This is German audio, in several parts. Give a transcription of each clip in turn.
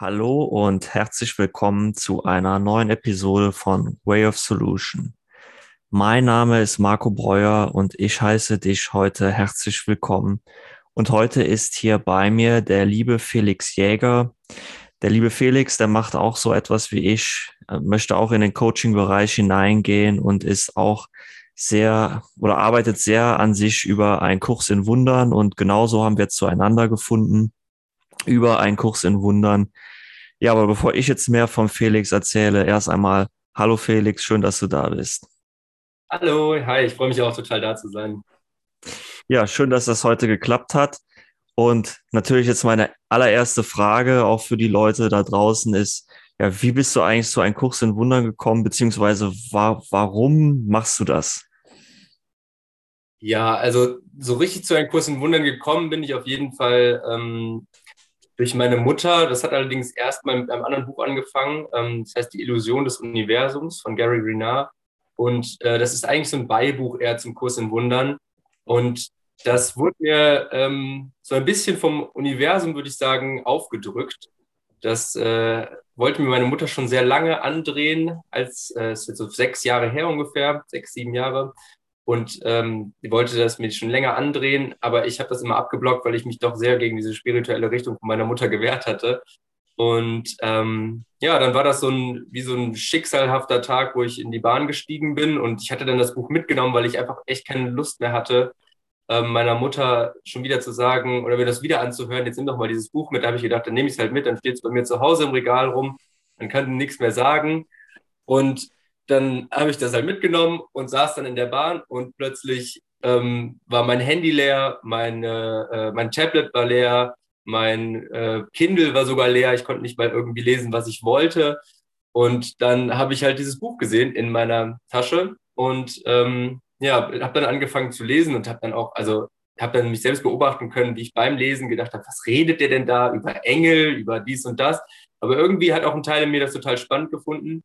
Hallo und herzlich willkommen zu einer neuen Episode von Way of Solution. Mein Name ist Marco Breuer und ich heiße dich heute herzlich willkommen. Und heute ist hier bei mir der liebe Felix Jäger. Der liebe Felix, der macht auch so etwas wie ich, möchte auch in den Coaching-Bereich hineingehen und ist auch sehr oder arbeitet sehr an sich über einen Kurs in Wundern und genauso haben wir zueinander gefunden über einen Kurs in Wundern. Ja, aber bevor ich jetzt mehr von Felix erzähle, erst einmal, hallo Felix, schön, dass du da bist. Hallo, hi, ich freue mich auch total da zu sein. Ja, schön, dass das heute geklappt hat. Und natürlich jetzt meine allererste Frage auch für die Leute da draußen ist, ja, wie bist du eigentlich zu einem Kurs in Wundern gekommen, beziehungsweise wa warum machst du das? Ja, also so richtig zu einem Kurs in Wundern gekommen bin ich auf jeden Fall ähm, durch meine Mutter. Das hat allerdings erst mal mit einem anderen Buch angefangen. Ähm, das heißt Die Illusion des Universums von Gary Renard. Und äh, das ist eigentlich so ein Beibuch eher zum Kurs in Wundern. Und das wurde mir ähm, so ein bisschen vom Universum, würde ich sagen, aufgedrückt. Das äh, wollte mir meine Mutter schon sehr lange andrehen, als äh, es ist jetzt so sechs Jahre her ungefähr, sechs, sieben Jahre und ähm, wollte das mir schon länger andrehen, aber ich habe das immer abgeblockt, weil ich mich doch sehr gegen diese spirituelle Richtung von meiner Mutter gewehrt hatte. Und ähm, ja, dann war das so ein, wie so ein schicksalhafter Tag, wo ich in die Bahn gestiegen bin und ich hatte dann das Buch mitgenommen, weil ich einfach echt keine Lust mehr hatte, ähm, meiner Mutter schon wieder zu sagen oder mir das wieder anzuhören, jetzt nimm doch mal dieses Buch mit. Da habe ich gedacht, dann nehme ich es halt mit, dann steht es bei mir zu Hause im Regal rum, dann kann nichts mehr sagen. Und dann habe ich das halt mitgenommen und saß dann in der Bahn und plötzlich ähm, war mein Handy leer, mein, äh, mein Tablet war leer, mein äh, Kindle war sogar leer, ich konnte nicht mal irgendwie lesen, was ich wollte. Und dann habe ich halt dieses Buch gesehen in meiner Tasche und ähm, ja, habe dann angefangen zu lesen und habe dann auch, also habe dann mich selbst beobachten können, wie ich beim Lesen gedacht habe, was redet der denn da über Engel, über dies und das. Aber irgendwie hat auch ein Teil in mir das total spannend gefunden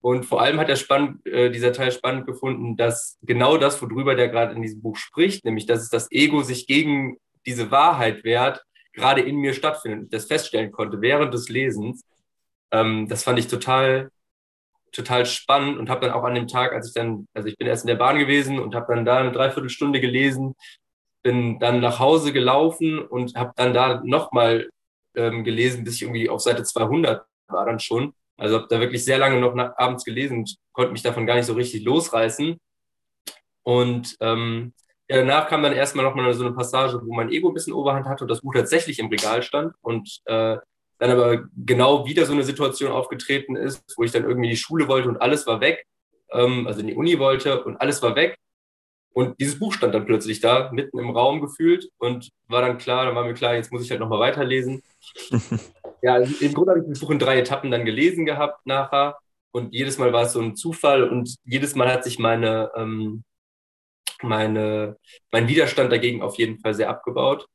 und vor allem hat er spannend, äh, dieser Teil spannend gefunden, dass genau das, worüber der gerade in diesem Buch spricht, nämlich dass es das Ego sich gegen diese Wahrheit wehrt, gerade in mir stattfindet. Ich das feststellen konnte während des Lesens. Ähm, das fand ich total, total spannend und habe dann auch an dem Tag, als ich dann, also ich bin erst in der Bahn gewesen und habe dann da eine Dreiviertelstunde gelesen, bin dann nach Hause gelaufen und habe dann da nochmal ähm, gelesen, bis ich irgendwie auf Seite 200 war dann schon also habe da wirklich sehr lange noch nach, abends gelesen konnte mich davon gar nicht so richtig losreißen. Und ähm, ja, danach kam dann erstmal nochmal so eine Passage, wo mein Ego ein bisschen Oberhand hatte und das Buch tatsächlich im Regal stand und äh, dann aber genau wieder so eine Situation aufgetreten ist, wo ich dann irgendwie in die Schule wollte und alles war weg, ähm, also in die Uni wollte und alles war weg. Und dieses Buch stand dann plötzlich da, mitten im Raum gefühlt und war dann klar, dann war mir klar, jetzt muss ich halt nochmal weiterlesen. Ja, also im Grunde habe ich das Buch in drei Etappen dann gelesen gehabt nachher. Und jedes Mal war es so ein Zufall und jedes Mal hat sich meine, ähm, meine, mein Widerstand dagegen auf jeden Fall sehr abgebaut.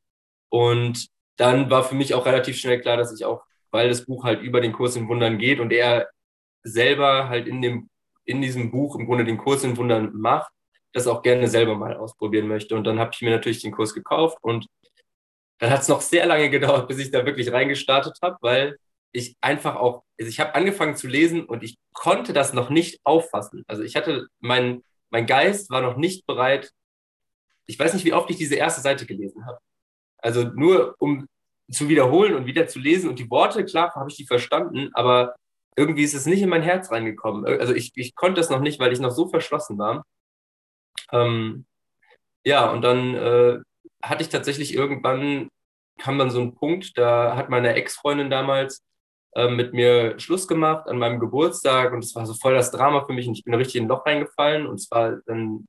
Und dann war für mich auch relativ schnell klar, dass ich auch, weil das Buch halt über den Kurs in Wundern geht und er selber halt in, dem, in diesem Buch im Grunde den Kurs in Wundern macht, das auch gerne selber mal ausprobieren möchte. Und dann habe ich mir natürlich den Kurs gekauft und dann hat es noch sehr lange gedauert, bis ich da wirklich reingestartet habe, weil ich einfach auch, also ich habe angefangen zu lesen und ich konnte das noch nicht auffassen. Also ich hatte, mein, mein Geist war noch nicht bereit. Ich weiß nicht, wie oft ich diese erste Seite gelesen habe. Also nur um zu wiederholen und wieder zu lesen und die Worte, klar, habe ich die verstanden, aber irgendwie ist es nicht in mein Herz reingekommen. Also ich, ich konnte das noch nicht, weil ich noch so verschlossen war. Ähm, ja, und dann äh, hatte ich tatsächlich irgendwann, kam dann so ein Punkt, da hat meine Ex-Freundin damals äh, mit mir Schluss gemacht an meinem Geburtstag und es war so voll das Drama für mich und ich bin richtig in ein Loch reingefallen und es war dann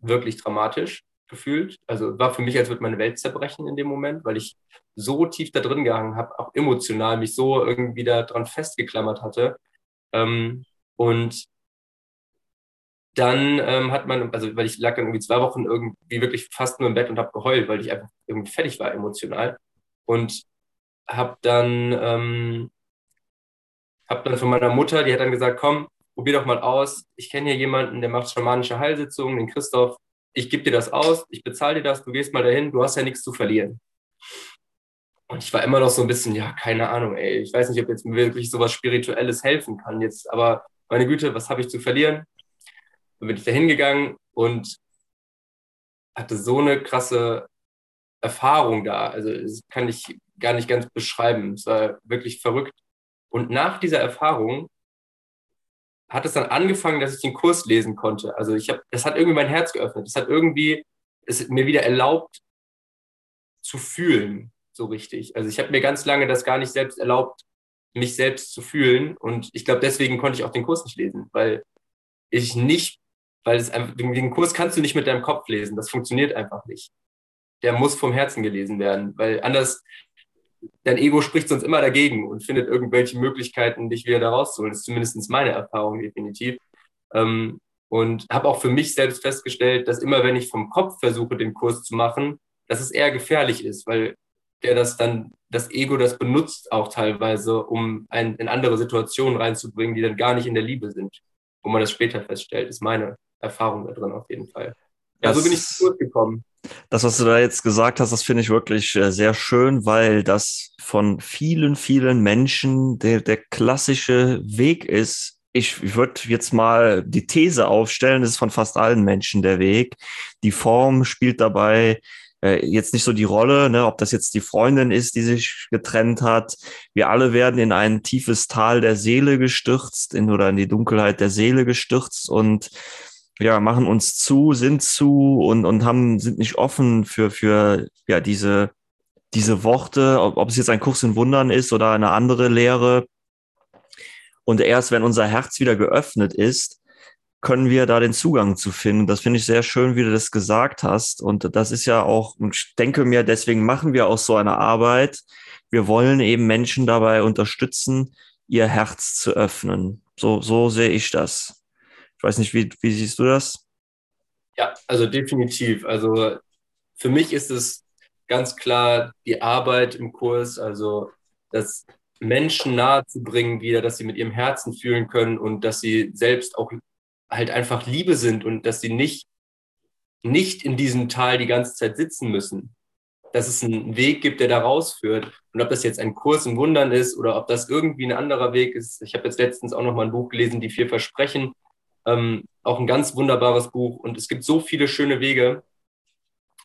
wirklich dramatisch gefühlt. Also war für mich, als würde meine Welt zerbrechen in dem Moment, weil ich so tief da drin gehangen habe, auch emotional mich so irgendwie da dran festgeklammert hatte. Ähm, und dann ähm, hat man, also weil ich lag dann irgendwie zwei Wochen irgendwie wirklich fast nur im Bett und habe geheult, weil ich einfach irgendwie fertig war emotional und habe dann ähm, habe dann von meiner Mutter, die hat dann gesagt, komm, probier doch mal aus. Ich kenne hier jemanden, der macht schamanische Heilsitzungen, den Christoph. Ich gebe dir das aus, ich bezahle dir das, du gehst mal dahin, du hast ja nichts zu verlieren. Und ich war immer noch so ein bisschen, ja, keine Ahnung, ey, ich weiß nicht, ob jetzt mir wirklich sowas Spirituelles helfen kann jetzt, aber meine Güte, was habe ich zu verlieren? Dann bin ich da hingegangen und hatte so eine krasse Erfahrung da. Also das kann ich gar nicht ganz beschreiben. Es war wirklich verrückt. Und nach dieser Erfahrung hat es dann angefangen, dass ich den Kurs lesen konnte. Also ich habe, das hat irgendwie mein Herz geöffnet. Es hat irgendwie es mir wieder erlaubt zu fühlen, so richtig. Also ich habe mir ganz lange das gar nicht selbst erlaubt, mich selbst zu fühlen. Und ich glaube, deswegen konnte ich auch den Kurs nicht lesen, weil ich nicht, weil es einfach, den Kurs kannst du nicht mit deinem Kopf lesen. Das funktioniert einfach nicht. Der muss vom Herzen gelesen werden, weil anders dein Ego spricht sonst immer dagegen und findet irgendwelche Möglichkeiten, dich wieder da rauszuholen. Das ist zumindest meine Erfahrung definitiv. Ähm, und habe auch für mich selbst festgestellt, dass immer, wenn ich vom Kopf versuche, den Kurs zu machen, dass es eher gefährlich ist, weil der das dann, das Ego das benutzt auch teilweise, um einen in andere Situationen reinzubringen, die dann gar nicht in der Liebe sind, wo man das später feststellt, ist meine Erfahrung da drin auf jeden Fall. Ja, das, so bin ich zu Kurs gekommen. Das, was du da jetzt gesagt hast, das finde ich wirklich äh, sehr schön, weil das von vielen, vielen Menschen der, der klassische Weg ist. Ich, ich würde jetzt mal die These aufstellen, das ist von fast allen Menschen der Weg. Die Form spielt dabei äh, jetzt nicht so die Rolle, ne, ob das jetzt die Freundin ist, die sich getrennt hat. Wir alle werden in ein tiefes Tal der Seele gestürzt in, oder in die Dunkelheit der Seele gestürzt und ja, machen uns zu, sind zu und, und haben, sind nicht offen für, für ja, diese, diese Worte, ob, ob es jetzt ein Kurs in Wundern ist oder eine andere Lehre. Und erst wenn unser Herz wieder geöffnet ist, können wir da den Zugang zu finden. Das finde ich sehr schön, wie du das gesagt hast. Und das ist ja auch, und ich denke mir, deswegen machen wir auch so eine Arbeit. Wir wollen eben Menschen dabei unterstützen, ihr Herz zu öffnen. So, so sehe ich das. Ich weiß nicht, wie, wie siehst du das? Ja, also definitiv. Also für mich ist es ganz klar die Arbeit im Kurs, also das Menschen nahe zu bringen wieder, dass sie mit ihrem Herzen fühlen können und dass sie selbst auch halt einfach Liebe sind und dass sie nicht, nicht in diesem Tal die ganze Zeit sitzen müssen. Dass es einen Weg gibt, der da rausführt. Und ob das jetzt ein Kurs im Wundern ist oder ob das irgendwie ein anderer Weg ist. Ich habe jetzt letztens auch noch mal ein Buch gelesen, Die vier Versprechen. Ähm, auch ein ganz wunderbares Buch und es gibt so viele schöne Wege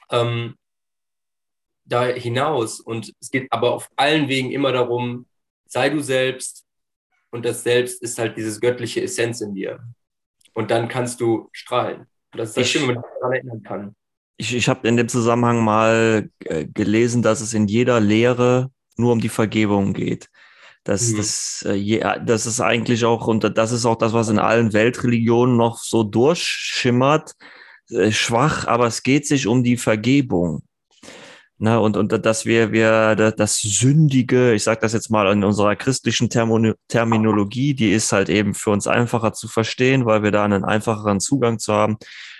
ähm, da hinaus. Und es geht aber auf allen Wegen immer darum, sei du selbst und das Selbst ist halt dieses göttliche Essenz in dir. Und dann kannst du strahlen. Und das ist das Schöne, wenn man sich daran erinnern kann. Ich, ich habe in dem Zusammenhang mal äh, gelesen, dass es in jeder Lehre nur um die Vergebung geht. Das, mhm. das, äh, das ist eigentlich auch, und das ist auch das, was in allen Weltreligionen noch so durchschimmert, äh, schwach, aber es geht sich um die Vergebung. Na, und, und dass wir, wir das Sündige, ich sage das jetzt mal in unserer christlichen Termino Terminologie, die ist halt eben für uns einfacher zu verstehen, weil wir da einen einfacheren Zugang zu haben,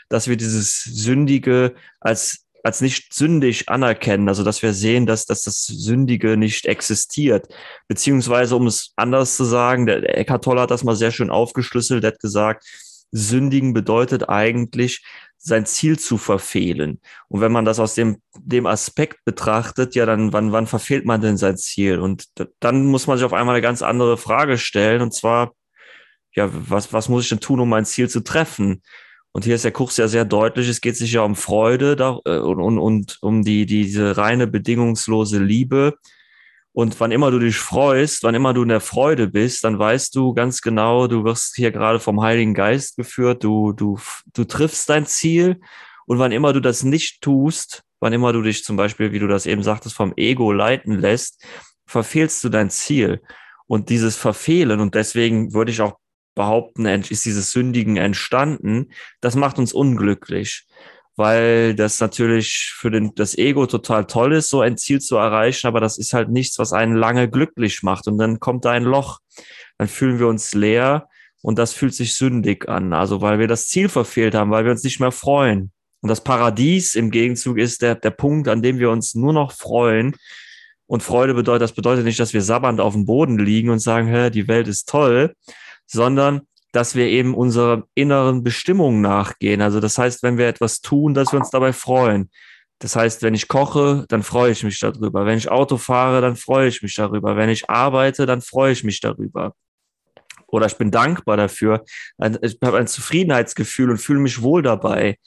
dass wir dieses Sündige als als nicht sündig anerkennen, also dass wir sehen, dass, dass das Sündige nicht existiert. Beziehungsweise, um es anders zu sagen, der Eckhart Tolle hat das mal sehr schön aufgeschlüsselt, der hat gesagt, Sündigen bedeutet eigentlich, sein Ziel zu verfehlen. Und wenn man das aus dem, dem Aspekt betrachtet, ja, dann wann, wann verfehlt man denn sein Ziel? Und dann muss man sich auf einmal eine ganz andere Frage stellen, und zwar, ja, was, was muss ich denn tun, um mein Ziel zu treffen? Und hier ist der Kurs ja sehr deutlich. Es geht sich ja um Freude da, äh, und, und, und um die, diese reine bedingungslose Liebe. Und wann immer du dich freust, wann immer du in der Freude bist, dann weißt du ganz genau, du wirst hier gerade vom Heiligen Geist geführt, du, du, du triffst dein Ziel. Und wann immer du das nicht tust, wann immer du dich zum Beispiel, wie du das eben sagtest, vom Ego leiten lässt, verfehlst du dein Ziel. Und dieses Verfehlen, und deswegen würde ich auch behaupten, ist dieses Sündigen entstanden, das macht uns unglücklich, weil das natürlich für den, das Ego total toll ist, so ein Ziel zu erreichen, aber das ist halt nichts, was einen lange glücklich macht. Und dann kommt da ein Loch, dann fühlen wir uns leer und das fühlt sich sündig an. Also weil wir das Ziel verfehlt haben, weil wir uns nicht mehr freuen. Und das Paradies im Gegenzug ist der, der Punkt, an dem wir uns nur noch freuen. Und Freude bedeutet, das bedeutet nicht, dass wir sabbernd auf dem Boden liegen und sagen, hä, die Welt ist toll, sondern dass wir eben unserer inneren Bestimmung nachgehen. Also das heißt, wenn wir etwas tun, dass wir uns dabei freuen. Das heißt, wenn ich koche, dann freue ich mich darüber. Wenn ich Auto fahre, dann freue ich mich darüber. Wenn ich arbeite, dann freue ich mich darüber. Oder ich bin dankbar dafür. Ich habe ein Zufriedenheitsgefühl und fühle mich wohl dabei.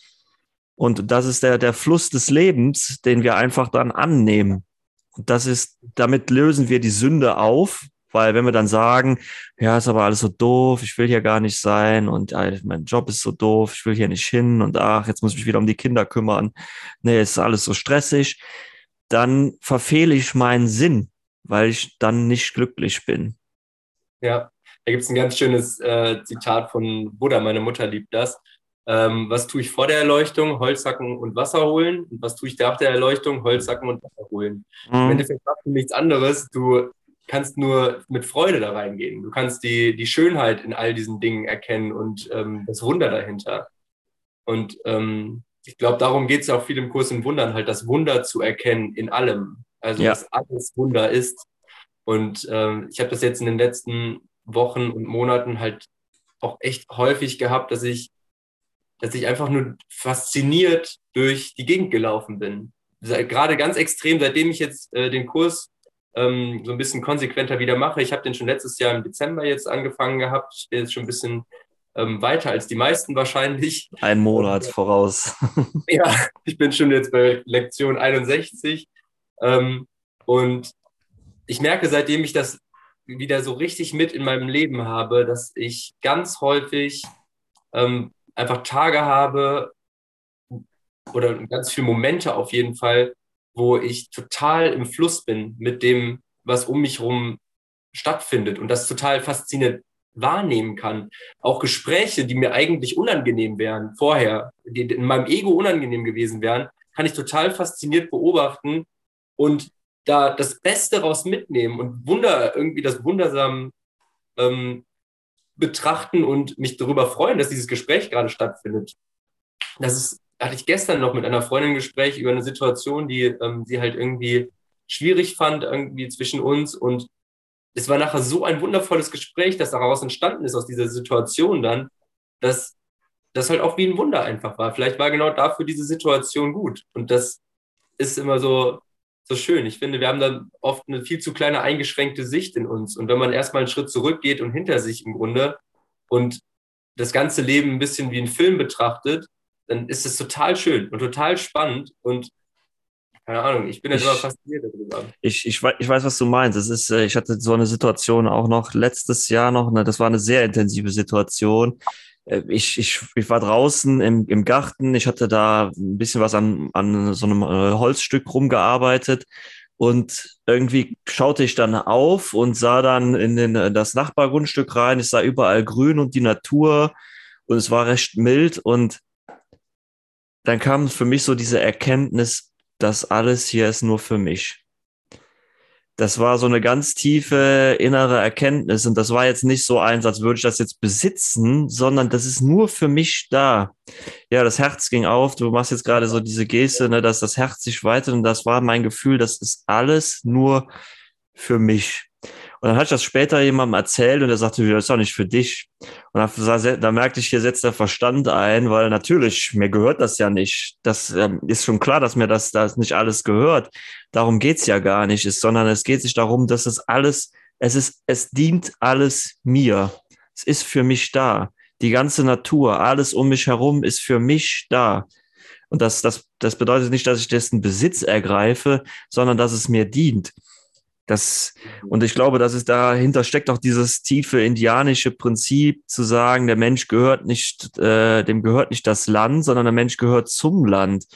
Und das ist der, der Fluss des Lebens, den wir einfach dann annehmen. Und das ist, damit lösen wir die Sünde auf, weil wenn wir dann sagen, ja, ist aber alles so doof, ich will hier gar nicht sein und äh, mein Job ist so doof, ich will hier nicht hin und ach, jetzt muss ich mich wieder um die Kinder kümmern, nee, ist alles so stressig, dann verfehle ich meinen Sinn, weil ich dann nicht glücklich bin. Ja, da gibt es ein ganz schönes äh, Zitat von Buddha, meine Mutter liebt das. Ähm, was tue ich vor der Erleuchtung? Holz hacken und Wasser holen. Und was tue ich nach der Erleuchtung? Holz hacken und Wasser holen. Mhm. Im Endeffekt machst du nichts anderes. Du kannst nur mit Freude da reingehen. Du kannst die, die Schönheit in all diesen Dingen erkennen und ähm, das Wunder dahinter. Und ähm, ich glaube, darum geht es auch viel im Kurs in Wundern, halt das Wunder zu erkennen in allem. Also, ja. dass alles Wunder ist. Und ähm, ich habe das jetzt in den letzten Wochen und Monaten halt auch echt häufig gehabt, dass ich, dass ich einfach nur fasziniert durch die Gegend gelaufen bin. Gerade ganz extrem, seitdem ich jetzt äh, den Kurs ähm, so ein bisschen konsequenter wieder mache. Ich habe den schon letztes Jahr im Dezember jetzt angefangen gehabt. Ich bin jetzt schon ein bisschen ähm, weiter als die meisten wahrscheinlich. Ein Monat und, voraus. ja, ich bin schon jetzt bei Lektion 61. Ähm, und ich merke, seitdem ich das wieder so richtig mit in meinem Leben habe, dass ich ganz häufig ähm, einfach Tage habe oder ganz viele Momente auf jeden Fall, wo ich total im Fluss bin mit dem, was um mich herum stattfindet und das total faszinierend wahrnehmen kann. Auch Gespräche, die mir eigentlich unangenehm wären vorher, die in meinem Ego unangenehm gewesen wären, kann ich total fasziniert beobachten und da das Beste raus mitnehmen und Wunder, irgendwie das wundersam ähm, betrachten und mich darüber freuen, dass dieses Gespräch gerade stattfindet. Das ist hatte ich gestern noch mit einer Freundin ein Gespräch über eine Situation, die ähm, sie halt irgendwie schwierig fand, irgendwie zwischen uns. Und es war nachher so ein wundervolles Gespräch, das daraus entstanden ist, aus dieser Situation dann, dass das halt auch wie ein Wunder einfach war. Vielleicht war genau dafür diese Situation gut. Und das ist immer so, so schön. Ich finde, wir haben dann oft eine viel zu kleine eingeschränkte Sicht in uns. Und wenn man erstmal einen Schritt zurückgeht und hinter sich im Grunde und das ganze Leben ein bisschen wie ein Film betrachtet, dann ist es total schön und total spannend und keine Ahnung, ich bin jetzt immer fasziniert darüber. Ich, ich, ich weiß, was du meinst. Es ist, äh, ich hatte so eine Situation auch noch letztes Jahr noch, ne, das war eine sehr intensive Situation. Äh, ich, ich, ich war draußen im, im Garten, ich hatte da ein bisschen was an, an so einem äh, Holzstück rumgearbeitet und irgendwie schaute ich dann auf und sah dann in, den, in das Nachbargrundstück rein. Ich sah überall grün und die Natur und es war recht mild und dann kam für mich so diese Erkenntnis, dass alles hier ist nur für mich. Das war so eine ganz tiefe innere Erkenntnis und das war jetzt nicht so eins, als würde ich das jetzt besitzen, sondern das ist nur für mich da. Ja, das Herz ging auf. Du machst jetzt gerade so diese Geste, ne, dass das Herz sich weitet und das war mein Gefühl, das ist alles nur für mich. Und dann hatte ich das später jemandem erzählt und er sagte, das ist doch nicht für dich. Und da merkte ich, hier setzt der Verstand ein, weil natürlich, mir gehört das ja nicht. Das ähm, ist schon klar, dass mir das, das nicht alles gehört. Darum geht's ja gar nicht, ist, sondern es geht sich darum, dass es alles, es ist, es dient alles mir. Es ist für mich da. Die ganze Natur, alles um mich herum ist für mich da. Und das, das, das bedeutet nicht, dass ich dessen Besitz ergreife, sondern dass es mir dient. Das, und ich glaube, dass es dahinter steckt auch dieses tiefe indianische Prinzip zu sagen, der Mensch gehört nicht, äh, dem gehört nicht das Land, sondern der Mensch gehört zum Land.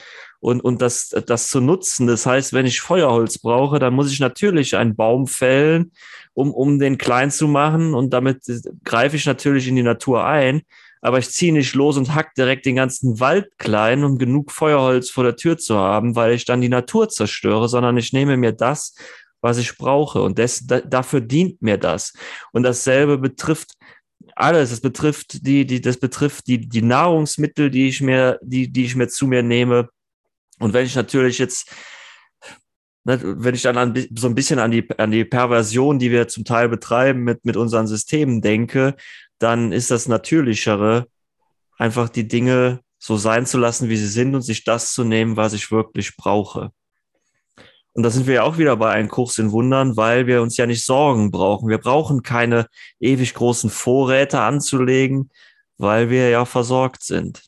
Und, und das, das zu nutzen, das heißt, wenn ich Feuerholz brauche, dann muss ich natürlich einen Baum fällen, um, um den klein zu machen. Und damit greife ich natürlich in die Natur ein. Aber ich ziehe nicht los und hack direkt den ganzen Wald klein, um genug Feuerholz vor der Tür zu haben, weil ich dann die Natur zerstöre, sondern ich nehme mir das, was ich brauche. Und das, da, dafür dient mir das. Und dasselbe betrifft alles. Es betrifft die, die, das betrifft die, die Nahrungsmittel, die ich mir, die, die ich mir zu mir nehme. Und wenn ich natürlich jetzt, ne, wenn ich dann an, so ein bisschen an die, an die Perversion, die wir zum Teil betreiben mit, mit unseren Systemen denke, dann ist das Natürlichere, einfach die Dinge so sein zu lassen, wie sie sind und sich das zu nehmen, was ich wirklich brauche. Und da sind wir ja auch wieder bei einem Kurs in Wundern, weil wir uns ja nicht Sorgen brauchen. Wir brauchen keine ewig großen Vorräte anzulegen, weil wir ja versorgt sind.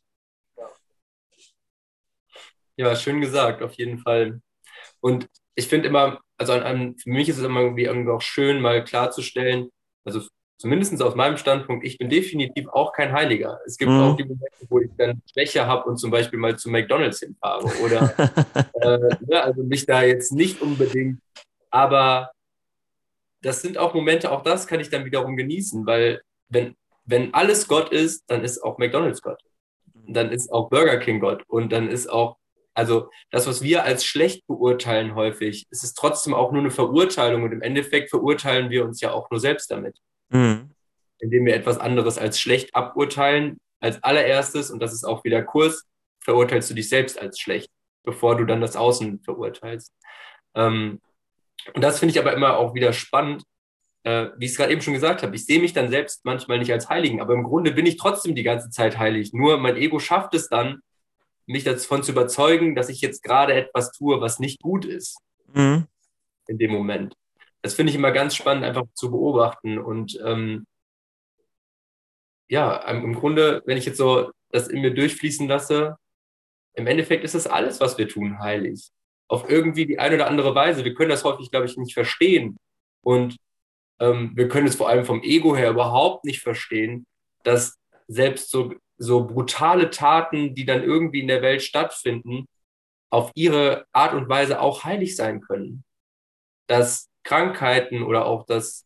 Ja, schön gesagt, auf jeden Fall. Und ich finde immer, also an, an, für mich ist es immer irgendwie, irgendwie auch schön, mal klarzustellen, also zumindest aus meinem Standpunkt, ich bin definitiv auch kein Heiliger. Es gibt mhm. auch die Momente, wo ich dann Schwäche habe und zum Beispiel mal zu McDonalds hinfahre oder äh, ja, also mich da jetzt nicht unbedingt, aber das sind auch Momente, auch das kann ich dann wiederum genießen, weil wenn, wenn alles Gott ist, dann ist auch McDonalds Gott. Dann ist auch Burger King Gott und dann ist auch, also das, was wir als schlecht beurteilen häufig, ist es trotzdem auch nur eine Verurteilung und im Endeffekt verurteilen wir uns ja auch nur selbst damit mhm. indem wir etwas anderes als schlecht aburteilen. Als allererstes, und das ist auch wieder Kurs, verurteilst du dich selbst als schlecht, bevor du dann das Außen verurteilst. Ähm, und das finde ich aber immer auch wieder spannend, äh, wie ich es gerade eben schon gesagt habe. Ich sehe mich dann selbst manchmal nicht als Heiligen, aber im Grunde bin ich trotzdem die ganze Zeit heilig. Nur mein Ego schafft es dann, mich davon zu überzeugen, dass ich jetzt gerade etwas tue, was nicht gut ist. Mhm. In dem Moment das finde ich immer ganz spannend, einfach zu beobachten. Und ähm, ja, im Grunde, wenn ich jetzt so das in mir durchfließen lasse, im Endeffekt ist das alles, was wir tun, heilig. Auf irgendwie die eine oder andere Weise. Wir können das häufig, glaube ich, nicht verstehen. Und ähm, wir können es vor allem vom Ego her überhaupt nicht verstehen, dass selbst so, so brutale Taten, die dann irgendwie in der Welt stattfinden, auf ihre Art und Weise auch heilig sein können. Dass Krankheiten oder auch das,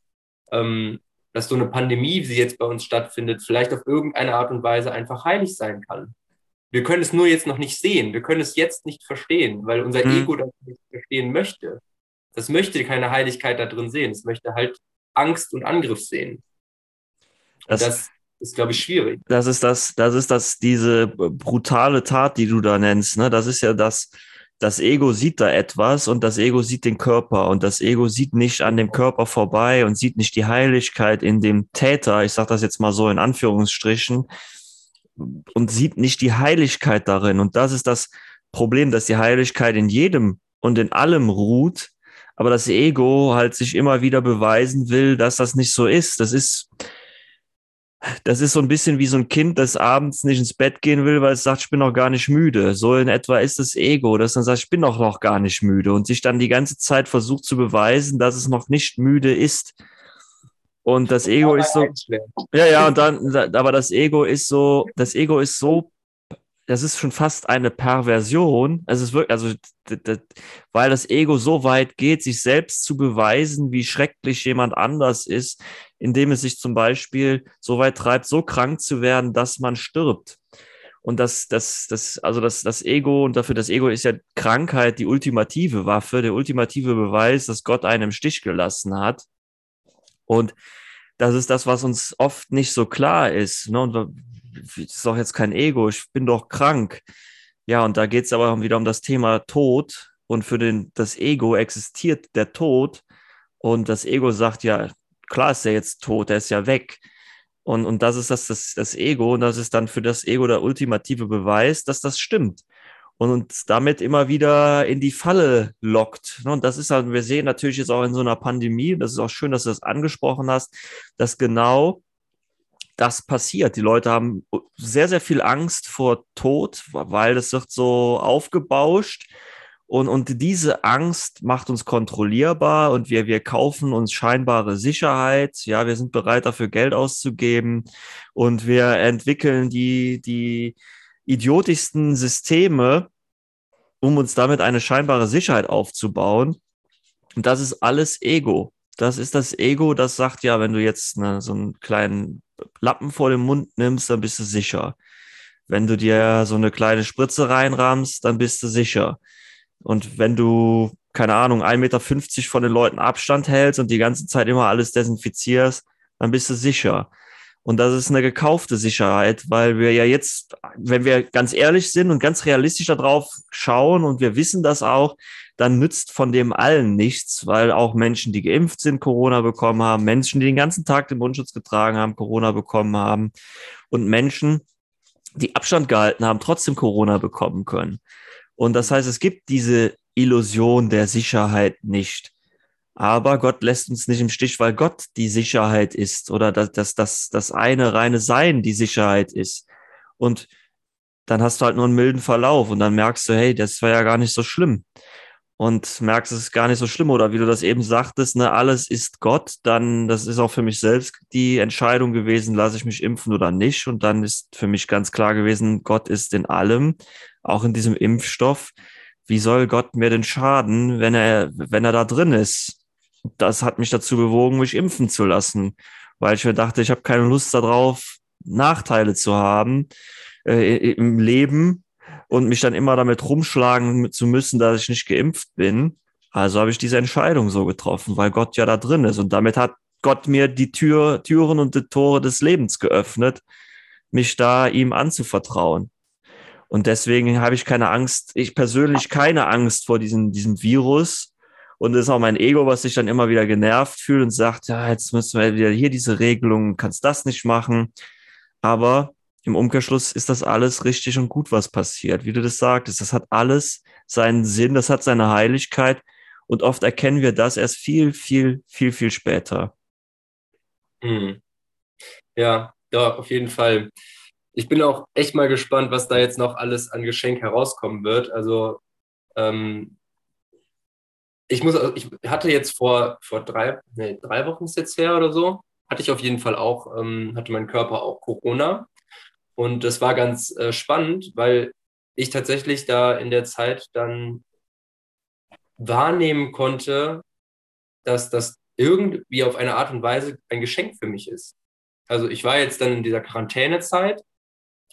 ähm, dass so eine Pandemie, wie jetzt bei uns stattfindet, vielleicht auf irgendeine Art und Weise einfach heilig sein kann. Wir können es nur jetzt noch nicht sehen. Wir können es jetzt nicht verstehen, weil unser mhm. Ego das nicht verstehen möchte. Das möchte keine Heiligkeit da drin sehen. Es möchte halt Angst und Angriff sehen. Das, das ist, glaube ich, schwierig. Das ist das, das ist das, diese brutale Tat, die du da nennst. Ne? Das ist ja das, das Ego sieht da etwas und das Ego sieht den Körper und das Ego sieht nicht an dem Körper vorbei und sieht nicht die Heiligkeit in dem Täter, ich sage das jetzt mal so in Anführungsstrichen, und sieht nicht die Heiligkeit darin. Und das ist das Problem, dass die Heiligkeit in jedem und in allem ruht, aber das Ego halt sich immer wieder beweisen will, dass das nicht so ist. Das ist, das ist so ein bisschen wie so ein Kind, das abends nicht ins Bett gehen will, weil es sagt, ich bin noch gar nicht müde. So in etwa ist das Ego, das dann sagt, ich bin doch noch gar nicht müde und sich dann die ganze Zeit versucht zu beweisen, dass es noch nicht müde ist. Und das Ego ist so, ja, ja, und dann, aber das Ego ist so, das Ego ist so das ist schon fast eine Perversion. Es ist wirklich, also, weil das Ego so weit geht, sich selbst zu beweisen, wie schrecklich jemand anders ist, indem es sich zum Beispiel so weit treibt, so krank zu werden, dass man stirbt. Und das, das, das, also das, das Ego und dafür das Ego ist ja Krankheit die ultimative Waffe, der ultimative Beweis, dass Gott einen im Stich gelassen hat. Und das ist das, was uns oft nicht so klar ist. Ne? Und das ist doch jetzt kein Ego, ich bin doch krank. Ja, und da geht es aber wieder um das Thema Tod. Und für den, das Ego existiert der Tod. Und das Ego sagt ja, klar ist er jetzt tot, er ist ja weg. Und, und das ist das, das, das Ego. Und das ist dann für das Ego der ultimative Beweis, dass das stimmt. Und uns damit immer wieder in die Falle lockt. Und das ist halt, wir sehen natürlich jetzt auch in so einer Pandemie, das ist auch schön, dass du das angesprochen hast, dass genau das passiert. Die Leute haben sehr, sehr viel Angst vor Tod, weil das wird so aufgebauscht. Und, und diese Angst macht uns kontrollierbar und wir, wir kaufen uns scheinbare Sicherheit. Ja, wir sind bereit, dafür Geld auszugeben und wir entwickeln die, die idiotischsten Systeme, um uns damit eine scheinbare Sicherheit aufzubauen. Und das ist alles Ego. Das ist das Ego, das sagt ja, wenn du jetzt ne, so einen kleinen Lappen vor dem Mund nimmst, dann bist du sicher. Wenn du dir so eine kleine Spritze reinrahmst, dann bist du sicher. Und wenn du, keine Ahnung, 1,50 Meter von den Leuten Abstand hältst und die ganze Zeit immer alles desinfizierst, dann bist du sicher. Und das ist eine gekaufte Sicherheit, weil wir ja jetzt, wenn wir ganz ehrlich sind und ganz realistisch darauf schauen und wir wissen das auch, dann nützt von dem allen nichts, weil auch Menschen, die geimpft sind, Corona bekommen haben, Menschen, die den ganzen Tag den Mundschutz getragen haben, Corona bekommen haben und Menschen, die Abstand gehalten haben, trotzdem Corona bekommen können. Und das heißt, es gibt diese Illusion der Sicherheit nicht. Aber Gott lässt uns nicht im Stich, weil Gott die Sicherheit ist oder dass das, das, das eine reine Sein die Sicherheit ist. Und dann hast du halt nur einen milden Verlauf und dann merkst du, hey, das war ja gar nicht so schlimm. Und merkst, es ist gar nicht so schlimm. Oder wie du das eben sagtest, ne, alles ist Gott, dann, das ist auch für mich selbst die Entscheidung gewesen, lasse ich mich impfen oder nicht. Und dann ist für mich ganz klar gewesen, Gott ist in allem, auch in diesem Impfstoff. Wie soll Gott mir denn schaden, wenn er, wenn er da drin ist? das hat mich dazu bewogen, mich impfen zu lassen, weil ich mir dachte, ich habe keine Lust darauf, Nachteile zu haben äh, im Leben und mich dann immer damit rumschlagen zu müssen, dass ich nicht geimpft bin. Also habe ich diese Entscheidung so getroffen, weil Gott ja da drin ist und damit hat Gott mir die Tür, Türen und die Tore des Lebens geöffnet, mich da ihm anzuvertrauen. Und deswegen habe ich keine Angst, ich persönlich keine Angst vor diesem, diesem Virus, und das ist auch mein Ego, was sich dann immer wieder genervt fühlt und sagt, ja, jetzt müssen wir wieder hier diese Regelung, kannst das nicht machen. Aber im Umkehrschluss ist das alles richtig und gut, was passiert. Wie du das sagtest, das hat alles seinen Sinn, das hat seine Heiligkeit. Und oft erkennen wir das erst viel, viel, viel, viel später. Hm. Ja, ja, auf jeden Fall. Ich bin auch echt mal gespannt, was da jetzt noch alles an Geschenk herauskommen wird. Also ähm, ich muss, ich hatte jetzt vor, vor drei, nee, drei Wochen ist jetzt her oder so, hatte ich auf jeden Fall auch, ähm, hatte mein Körper auch Corona. Und das war ganz äh, spannend, weil ich tatsächlich da in der Zeit dann wahrnehmen konnte, dass das irgendwie auf eine Art und Weise ein Geschenk für mich ist. Also ich war jetzt dann in dieser Quarantänezeit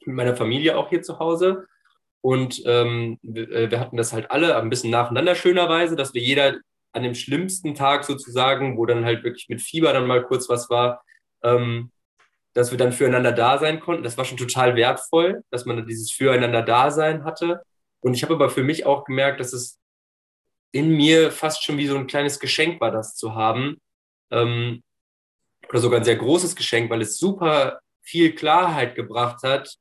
mit meiner Familie auch hier zu Hause und ähm, wir, äh, wir, hatten das halt alle ein bisschen nacheinander schönerweise, dass wir jeder an dem schlimmsten Tag sozusagen, wo dann halt wirklich mit Fieber dann mal kurz was war, ähm, dass wir dann füreinander da sein konnten. Das war schon total wertvoll, dass man dieses Füreinander Dasein hatte. Und ich habe aber für mich auch gemerkt, dass es in mir fast schon wie so ein kleines Geschenk war, das zu haben. Ähm, oder sogar ein sehr großes Geschenk, weil es super viel Klarheit gebracht hat,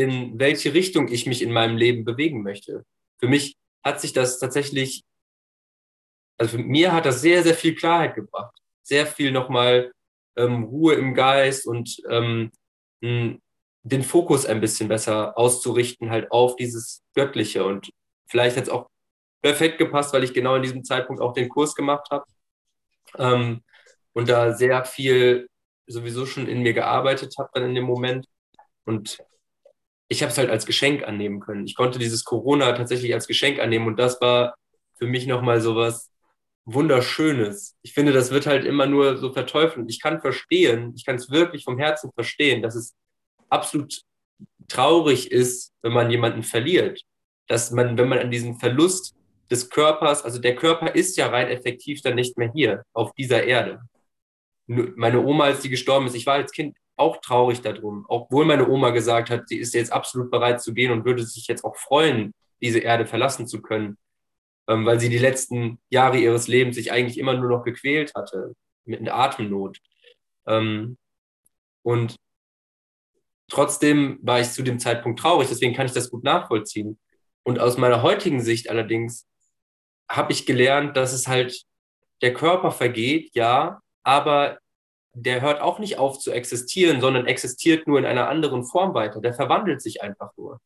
in welche Richtung ich mich in meinem Leben bewegen möchte. Für mich hat sich das tatsächlich, also für mir hat das sehr, sehr viel Klarheit gebracht. Sehr viel nochmal ähm, Ruhe im Geist und ähm, den Fokus ein bisschen besser auszurichten, halt auf dieses Göttliche. Und vielleicht hat es auch perfekt gepasst, weil ich genau in diesem Zeitpunkt auch den Kurs gemacht habe ähm, und da sehr viel sowieso schon in mir gearbeitet habe dann in dem Moment. Und ich habe es halt als Geschenk annehmen können. Ich konnte dieses Corona tatsächlich als Geschenk annehmen und das war für mich nochmal so was Wunderschönes. Ich finde, das wird halt immer nur so verteufelt. Ich kann verstehen, ich kann es wirklich vom Herzen verstehen, dass es absolut traurig ist, wenn man jemanden verliert. Dass man, wenn man an diesen Verlust des Körpers, also der Körper ist ja rein effektiv dann nicht mehr hier auf dieser Erde. Meine Oma, als die gestorben ist, ich war als Kind auch traurig darum, obwohl meine Oma gesagt hat, sie ist jetzt absolut bereit zu gehen und würde sich jetzt auch freuen, diese Erde verlassen zu können, ähm, weil sie die letzten Jahre ihres Lebens sich eigentlich immer nur noch gequält hatte mit einer Atemnot. Ähm, und trotzdem war ich zu dem Zeitpunkt traurig, deswegen kann ich das gut nachvollziehen. Und aus meiner heutigen Sicht allerdings habe ich gelernt, dass es halt der Körper vergeht, ja, aber der hört auch nicht auf zu existieren, sondern existiert nur in einer anderen Form weiter. Der verwandelt sich einfach nur.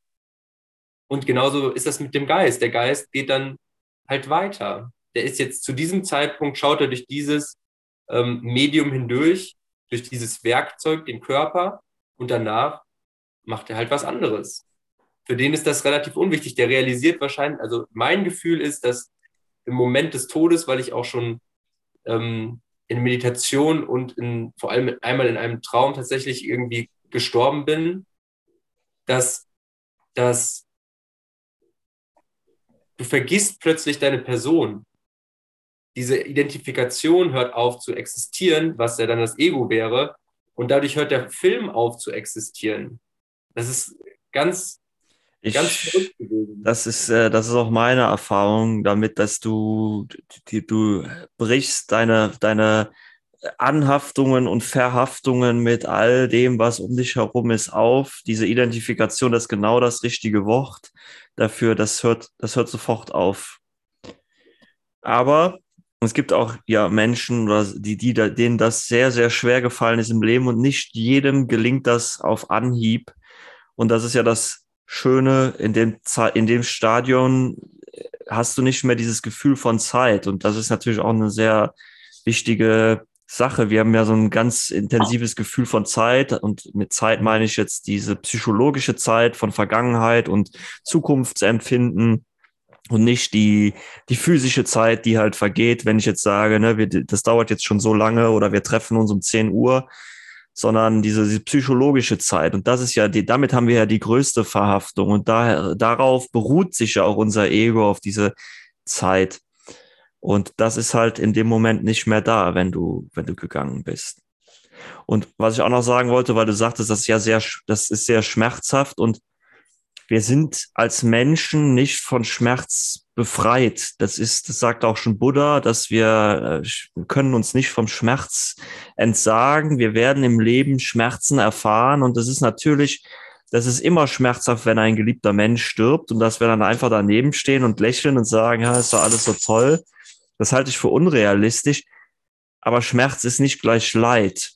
Und genauso ist das mit dem Geist. Der Geist geht dann halt weiter. Der ist jetzt zu diesem Zeitpunkt, schaut er durch dieses ähm, Medium hindurch, durch dieses Werkzeug, den Körper, und danach macht er halt was anderes. Für den ist das relativ unwichtig. Der realisiert wahrscheinlich, also mein Gefühl ist, dass im Moment des Todes, weil ich auch schon ähm, in Meditation und in, vor allem einmal in einem Traum tatsächlich irgendwie gestorben bin, dass, dass du vergisst plötzlich deine Person. Diese Identifikation hört auf zu existieren, was ja dann das Ego wäre, und dadurch hört der Film auf zu existieren. Das ist ganz ich, das ist, äh, das ist auch meine Erfahrung damit, dass du, die, du brichst deine, deine Anhaftungen und Verhaftungen mit all dem, was um dich herum ist, auf. Diese Identifikation, das ist genau das richtige Wort dafür, das hört, das hört sofort auf. Aber es gibt auch ja Menschen, die, die, denen das sehr, sehr schwer gefallen ist im Leben und nicht jedem gelingt das auf Anhieb. Und das ist ja das Schöne, in dem, in dem Stadion hast du nicht mehr dieses Gefühl von Zeit. Und das ist natürlich auch eine sehr wichtige Sache. Wir haben ja so ein ganz intensives Gefühl von Zeit und mit Zeit meine ich jetzt diese psychologische Zeit von Vergangenheit und Zukunftsempfinden und nicht die, die physische Zeit, die halt vergeht, wenn ich jetzt sage, ne, wir, das dauert jetzt schon so lange oder wir treffen uns um 10 Uhr, sondern diese, diese psychologische Zeit. Und das ist ja, die, damit haben wir ja die größte Verhaftung und daher, darauf beruht sich ja auch unser Ego, auf diese Zeit. Und das ist halt in dem Moment nicht mehr da, wenn du, wenn du gegangen bist. Und was ich auch noch sagen wollte, weil du sagtest, das ist ja sehr, das ist sehr schmerzhaft und wir sind als Menschen nicht von Schmerz befreit. Das ist, das sagt auch schon Buddha, dass wir äh, können uns nicht vom Schmerz entsagen. Wir werden im Leben Schmerzen erfahren und das ist natürlich das ist immer schmerzhaft, wenn ein geliebter Mensch stirbt und dass wir dann einfach daneben stehen und lächeln und sagen, ja, ist doch alles so toll. Das halte ich für unrealistisch. Aber Schmerz ist nicht gleich Leid,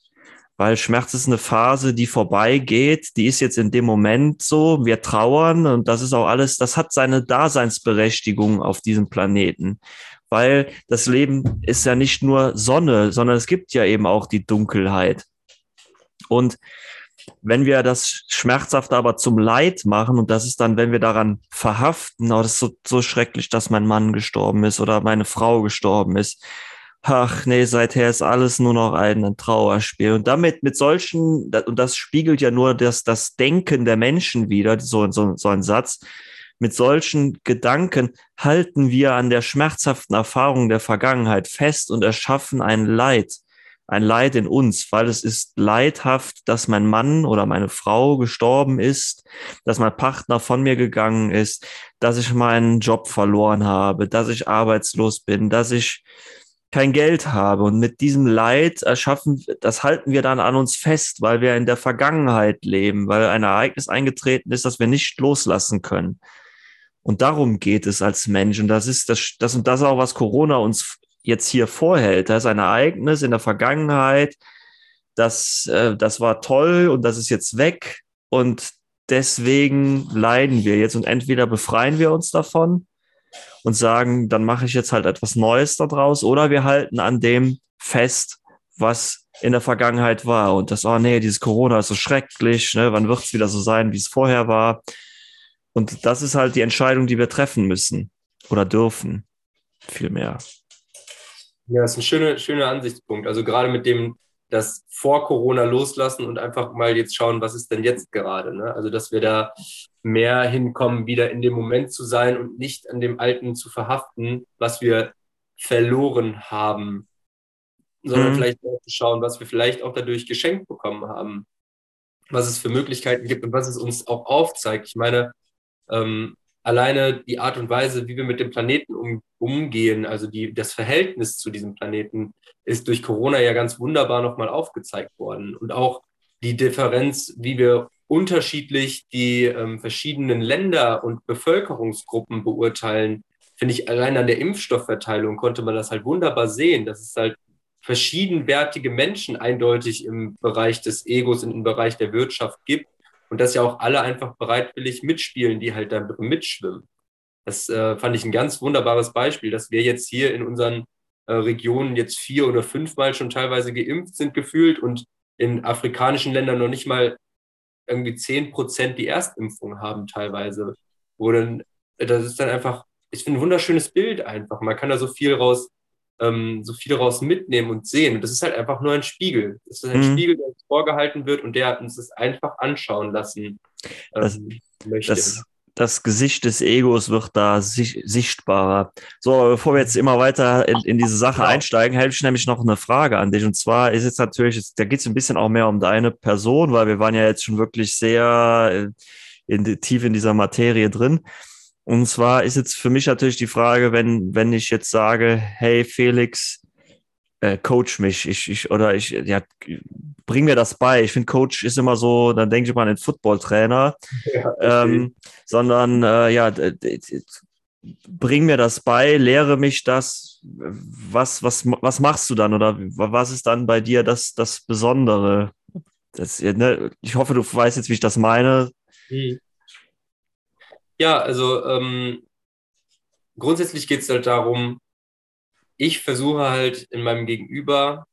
weil Schmerz ist eine Phase, die vorbeigeht. Die ist jetzt in dem Moment so. Wir trauern und das ist auch alles, das hat seine Daseinsberechtigung auf diesem Planeten. Weil das Leben ist ja nicht nur Sonne, sondern es gibt ja eben auch die Dunkelheit. Und wenn wir das schmerzhaft aber zum Leid machen, und das ist dann, wenn wir daran verhaften, oh, das ist so, so schrecklich, dass mein Mann gestorben ist oder meine Frau gestorben ist. Ach nee, seither ist alles nur noch ein Trauerspiel. Und damit mit solchen, und das spiegelt ja nur das, das Denken der Menschen wieder, so, so, so ein Satz, mit solchen Gedanken halten wir an der schmerzhaften Erfahrung der Vergangenheit fest und erschaffen ein Leid ein Leid in uns, weil es ist leidhaft, dass mein Mann oder meine Frau gestorben ist, dass mein Partner von mir gegangen ist, dass ich meinen Job verloren habe, dass ich arbeitslos bin, dass ich kein Geld habe. Und mit diesem Leid erschaffen, das halten wir dann an uns fest, weil wir in der Vergangenheit leben, weil ein Ereignis eingetreten ist, das wir nicht loslassen können. Und darum geht es als Mensch. Und das ist das, das und das auch, was Corona uns jetzt hier vorhält. Das ist ein Ereignis in der Vergangenheit, das, äh, das war toll und das ist jetzt weg und deswegen leiden wir jetzt und entweder befreien wir uns davon und sagen, dann mache ich jetzt halt etwas Neues daraus oder wir halten an dem fest, was in der Vergangenheit war und das, oh nee, dieses Corona ist so schrecklich, ne? wann wird es wieder so sein, wie es vorher war? Und das ist halt die Entscheidung, die wir treffen müssen oder dürfen, vielmehr. Ja, das ist ein schöner, schöner Ansichtspunkt. Also gerade mit dem, das vor Corona loslassen und einfach mal jetzt schauen, was ist denn jetzt gerade. Ne? Also dass wir da mehr hinkommen, wieder in dem Moment zu sein und nicht an dem Alten zu verhaften, was wir verloren haben, sondern mhm. vielleicht auch zu schauen, was wir vielleicht auch dadurch geschenkt bekommen haben, was es für Möglichkeiten gibt und was es uns auch aufzeigt. Ich meine, ähm, alleine die Art und Weise, wie wir mit dem Planeten um, umgehen, also die, das Verhältnis zu diesem Planeten, ist durch Corona ja ganz wunderbar nochmal aufgezeigt worden. Und auch die Differenz, wie wir unterschiedlich die ähm, verschiedenen Länder und Bevölkerungsgruppen beurteilen, finde ich, allein an der Impfstoffverteilung konnte man das halt wunderbar sehen, dass es halt verschiedenwertige Menschen eindeutig im Bereich des Egos und im Bereich der Wirtschaft gibt und dass ja auch alle einfach bereitwillig mitspielen, die halt da mitschwimmen. Das äh, fand ich ein ganz wunderbares Beispiel, dass wir jetzt hier in unseren äh, Regionen jetzt vier oder fünfmal schon teilweise geimpft sind gefühlt und in afrikanischen Ländern noch nicht mal irgendwie zehn Prozent die Erstimpfung haben teilweise. Wo dann, das ist dann einfach, ich finde ein wunderschönes Bild einfach. Man kann da so viel raus ähm, so viel daraus mitnehmen und sehen. Und das ist halt einfach nur ein Spiegel. Das ist ein mhm. Spiegel, der uns vorgehalten wird und der uns das einfach anschauen lassen ähm, möchte. Das, das Gesicht des Egos wird da sich, sichtbarer. So, bevor wir jetzt immer weiter in, in diese Sache genau. einsteigen, hätte ich nämlich noch eine Frage an dich. Und zwar ist jetzt natürlich, da geht es ein bisschen auch mehr um deine Person, weil wir waren ja jetzt schon wirklich sehr äh, in, tief in dieser Materie drin. Und zwar ist jetzt für mich natürlich die Frage, wenn, wenn ich jetzt sage, hey Felix, äh, coach mich, ich, ich, oder ich, ja, bring mir das bei. Ich finde, Coach ist immer so, dann denke ich mal an den Footballtrainer, ja, ähm, sondern äh, ja, bring mir das bei, lehre mich das. Was, was, was machst du dann oder was ist dann bei dir das, das Besondere? Das, ne, ich hoffe, du weißt jetzt, wie ich das meine. Hm. Ja, also ähm, grundsätzlich geht es halt darum, ich versuche halt in meinem Gegenüber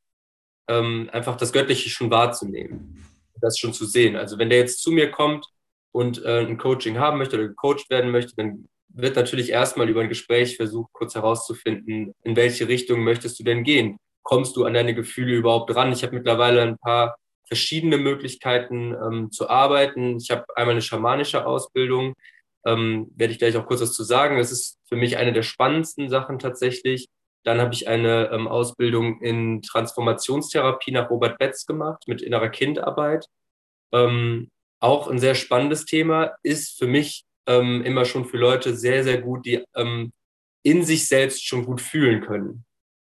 ähm, einfach das Göttliche schon wahrzunehmen, das schon zu sehen. Also wenn der jetzt zu mir kommt und äh, ein Coaching haben möchte oder gecoacht werden möchte, dann wird natürlich erstmal über ein Gespräch versucht, kurz herauszufinden, in welche Richtung möchtest du denn gehen? Kommst du an deine Gefühle überhaupt ran? Ich habe mittlerweile ein paar verschiedene Möglichkeiten ähm, zu arbeiten. Ich habe einmal eine schamanische Ausbildung, ähm, werde ich gleich auch kurz was zu sagen. Das ist für mich eine der spannendsten Sachen tatsächlich. Dann habe ich eine ähm, Ausbildung in Transformationstherapie nach Robert Betz gemacht mit innerer Kindarbeit. Ähm, auch ein sehr spannendes Thema, ist für mich ähm, immer schon für Leute sehr, sehr gut, die ähm, in sich selbst schon gut fühlen können,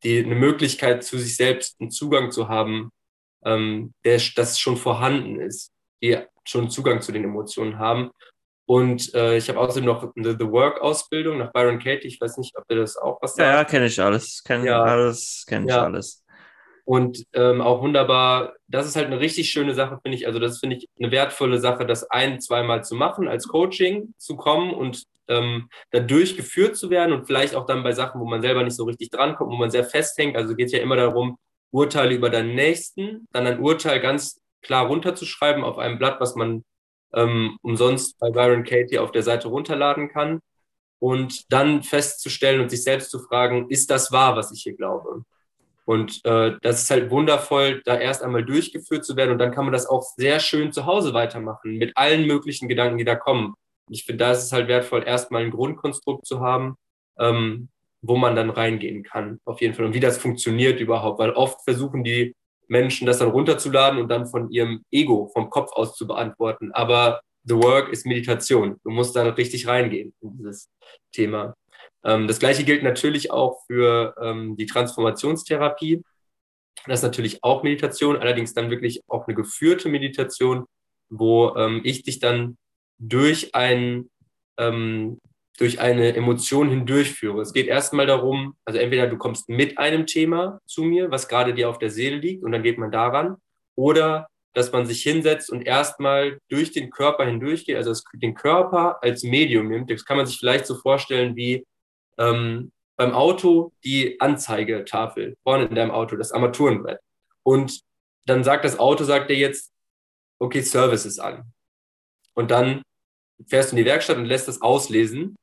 die eine Möglichkeit zu sich selbst einen Zugang zu haben, ähm, der das schon vorhanden ist, die schon Zugang zu den Emotionen haben und äh, ich habe außerdem noch eine The Work-Ausbildung nach Byron Katie. Ich weiß nicht, ob ihr das auch was sagt. Ja, ja kenne ich alles. Kenne ja. alles, kenne ich ja. alles. Und ähm, auch wunderbar, das ist halt eine richtig schöne Sache, finde ich. Also, das finde ich eine wertvolle Sache, das ein-, zweimal zu machen, als Coaching zu kommen und ähm, da durchgeführt zu werden und vielleicht auch dann bei Sachen, wo man selber nicht so richtig drankommt, wo man sehr festhängt. Also geht es ja immer darum, Urteile über deinen Nächsten, dann ein Urteil ganz klar runterzuschreiben auf einem Blatt, was man ähm, umsonst bei Byron Katie auf der Seite runterladen kann und dann festzustellen und sich selbst zu fragen, ist das wahr, was ich hier glaube? Und äh, das ist halt wundervoll, da erst einmal durchgeführt zu werden und dann kann man das auch sehr schön zu Hause weitermachen mit allen möglichen Gedanken, die da kommen. Und ich finde, da ist es halt wertvoll, erstmal ein Grundkonstrukt zu haben, ähm, wo man dann reingehen kann, auf jeden Fall. Und wie das funktioniert überhaupt, weil oft versuchen die Menschen das dann runterzuladen und dann von ihrem Ego, vom Kopf aus zu beantworten. Aber The Work ist Meditation. Du musst da richtig reingehen in dieses Thema. Ähm, das gleiche gilt natürlich auch für ähm, die Transformationstherapie. Das ist natürlich auch Meditation, allerdings dann wirklich auch eine geführte Meditation, wo ähm, ich dich dann durch ein ähm, durch eine Emotion hindurchführe. Es geht erstmal darum, also entweder du kommst mit einem Thema zu mir, was gerade dir auf der Seele liegt, und dann geht man daran, oder dass man sich hinsetzt und erstmal durch den Körper hindurchgeht, also den Körper als Medium nimmt. Das kann man sich vielleicht so vorstellen wie ähm, beim Auto die Anzeigetafel vorne in deinem Auto, das Armaturenbrett. Und dann sagt das Auto, sagt dir jetzt, okay, Service ist an. Und dann fährst du in die Werkstatt und lässt das auslesen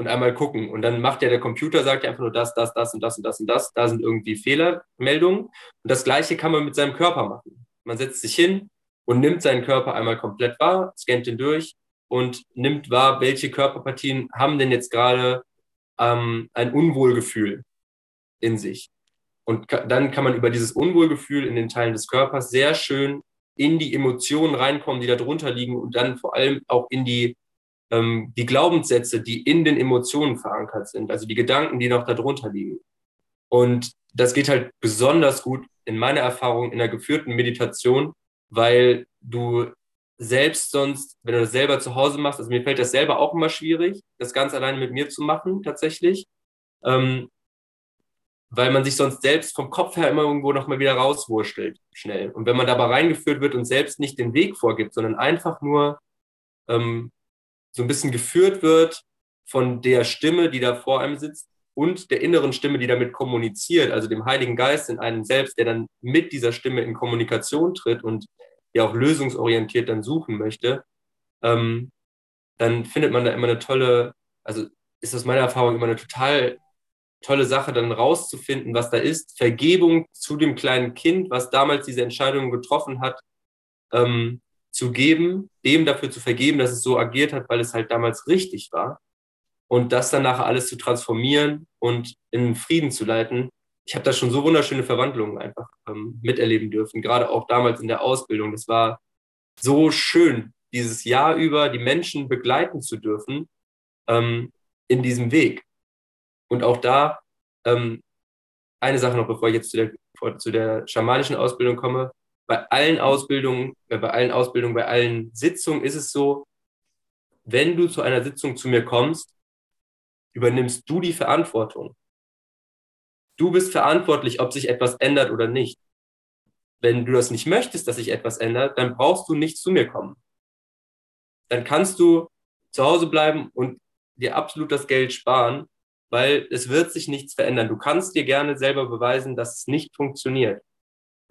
und einmal gucken. Und dann macht ja der Computer, sagt ja einfach nur das, das, das und das und das und das. Da sind irgendwie Fehlermeldungen. Und das Gleiche kann man mit seinem Körper machen. Man setzt sich hin und nimmt seinen Körper einmal komplett wahr, scannt ihn durch und nimmt wahr, welche Körperpartien haben denn jetzt gerade ähm, ein Unwohlgefühl in sich. Und dann kann man über dieses Unwohlgefühl in den Teilen des Körpers sehr schön in die Emotionen reinkommen, die da drunter liegen und dann vor allem auch in die ähm, die Glaubenssätze, die in den Emotionen verankert sind, also die Gedanken, die noch darunter liegen. Und das geht halt besonders gut in meiner Erfahrung in der geführten Meditation, weil du selbst sonst, wenn du das selber zu Hause machst, also mir fällt das selber auch immer schwierig, das ganz alleine mit mir zu machen, tatsächlich, ähm, weil man sich sonst selbst vom Kopf her immer irgendwo nochmal wieder rauswurschtelt, schnell. Und wenn man dabei reingeführt wird und selbst nicht den Weg vorgibt, sondern einfach nur ähm, so ein bisschen geführt wird von der Stimme, die da vor einem sitzt und der inneren Stimme, die damit kommuniziert, also dem Heiligen Geist in einem selbst, der dann mit dieser Stimme in Kommunikation tritt und ja auch lösungsorientiert dann suchen möchte, ähm, dann findet man da immer eine tolle, also ist das meiner Erfahrung immer eine total tolle Sache, dann rauszufinden, was da ist. Vergebung zu dem kleinen Kind, was damals diese Entscheidung getroffen hat, ähm, zu geben, dem dafür zu vergeben, dass es so agiert hat, weil es halt damals richtig war. Und das dann nachher alles zu transformieren und in Frieden zu leiten. Ich habe da schon so wunderschöne Verwandlungen einfach ähm, miterleben dürfen, gerade auch damals in der Ausbildung. Das war so schön, dieses Jahr über die Menschen begleiten zu dürfen ähm, in diesem Weg. Und auch da ähm, eine Sache noch, bevor ich jetzt zu der, zu der schamanischen Ausbildung komme. Bei allen Ausbildungen, äh, bei allen Ausbildungen, bei allen Sitzungen ist es so, wenn du zu einer Sitzung zu mir kommst, übernimmst du die Verantwortung. Du bist verantwortlich, ob sich etwas ändert oder nicht. Wenn du das nicht möchtest, dass sich etwas ändert, dann brauchst du nicht zu mir kommen. Dann kannst du zu Hause bleiben und dir absolut das Geld sparen, weil es wird sich nichts verändern. Du kannst dir gerne selber beweisen, dass es nicht funktioniert.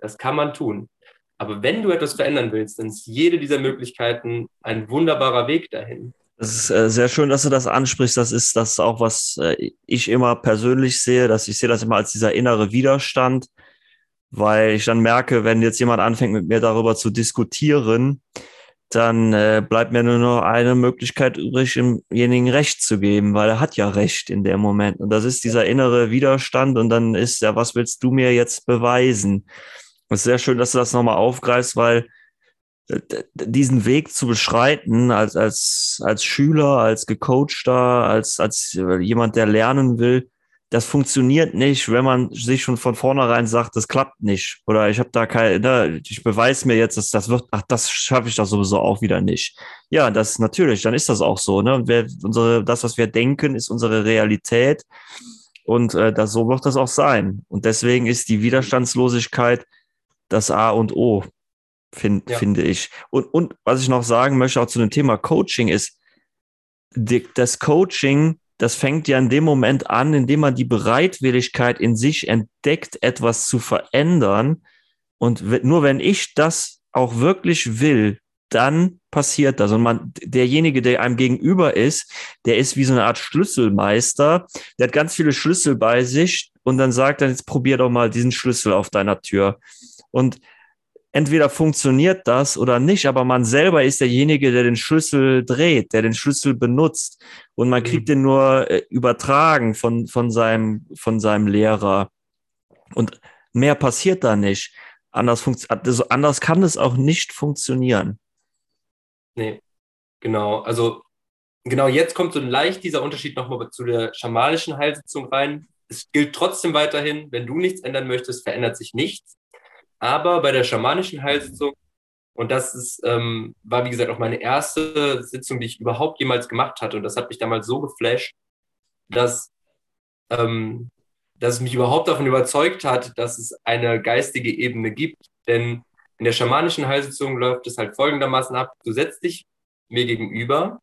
Das kann man tun. Aber wenn du etwas verändern willst, dann ist jede dieser Möglichkeiten ein wunderbarer Weg dahin. Das ist äh, sehr schön, dass du das ansprichst. Das ist das auch, was äh, ich immer persönlich sehe, dass ich sehe das immer als dieser innere Widerstand, weil ich dann merke, wenn jetzt jemand anfängt, mit mir darüber zu diskutieren, dann äh, bleibt mir nur noch eine Möglichkeit übrig, demjenigen Recht zu geben, weil er hat ja Recht in dem Moment. Und das ist dieser innere Widerstand. Und dann ist ja, was willst du mir jetzt beweisen? Es ist sehr schön, dass du das nochmal aufgreifst, weil äh, diesen Weg zu beschreiten als, als, als Schüler, als Gecoachter, als, als jemand, der lernen will, das funktioniert nicht, wenn man sich schon von vornherein sagt, das klappt nicht. Oder ich habe da keine, ne, ich beweise mir jetzt, dass das wird, ach, das schaffe ich doch sowieso auch wieder nicht. Ja, das natürlich, dann ist das auch so. Ne? Und wer, unsere, das, was wir denken, ist unsere Realität. Und äh, das, so wird das auch sein. Und deswegen ist die Widerstandslosigkeit das A und O, find, ja. finde ich. Und, und was ich noch sagen möchte, auch zu dem Thema Coaching, ist, die, das Coaching, das fängt ja in dem Moment an, in dem man die Bereitwilligkeit in sich entdeckt, etwas zu verändern. Und nur wenn ich das auch wirklich will, dann passiert das. Und man, derjenige, der einem gegenüber ist, der ist wie so eine Art Schlüsselmeister. Der hat ganz viele Schlüssel bei sich und dann sagt er, jetzt probier doch mal diesen Schlüssel auf deiner Tür. Und entweder funktioniert das oder nicht, aber man selber ist derjenige, der den Schlüssel dreht, der den Schlüssel benutzt. Und man kriegt mhm. den nur äh, übertragen von, von, seinem, von seinem Lehrer. Und mehr passiert da nicht. Anders, also anders kann es auch nicht funktionieren. Nee, genau. Also genau jetzt kommt so leicht dieser Unterschied nochmal zu der schamanischen Heilsitzung rein. Es gilt trotzdem weiterhin, wenn du nichts ändern möchtest, verändert sich nichts. Aber bei der schamanischen Heilsitzung, und das ist, ähm, war wie gesagt auch meine erste Sitzung, die ich überhaupt jemals gemacht hatte, und das hat mich damals so geflasht, dass, ähm, dass es mich überhaupt davon überzeugt hat, dass es eine geistige Ebene gibt. Denn in der schamanischen Heilsitzung läuft es halt folgendermaßen ab: Du setzt dich mir gegenüber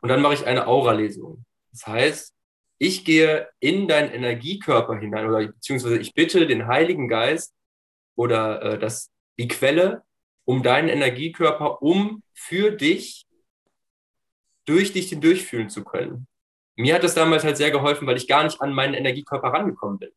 und dann mache ich eine Auralesung. Das heißt, ich gehe in deinen Energiekörper hinein oder beziehungsweise ich bitte den Heiligen Geist, oder äh, das, die Quelle um deinen Energiekörper, um für dich, durch dich den durchfühlen zu können. Mir hat das damals halt sehr geholfen, weil ich gar nicht an meinen Energiekörper rangekommen bin.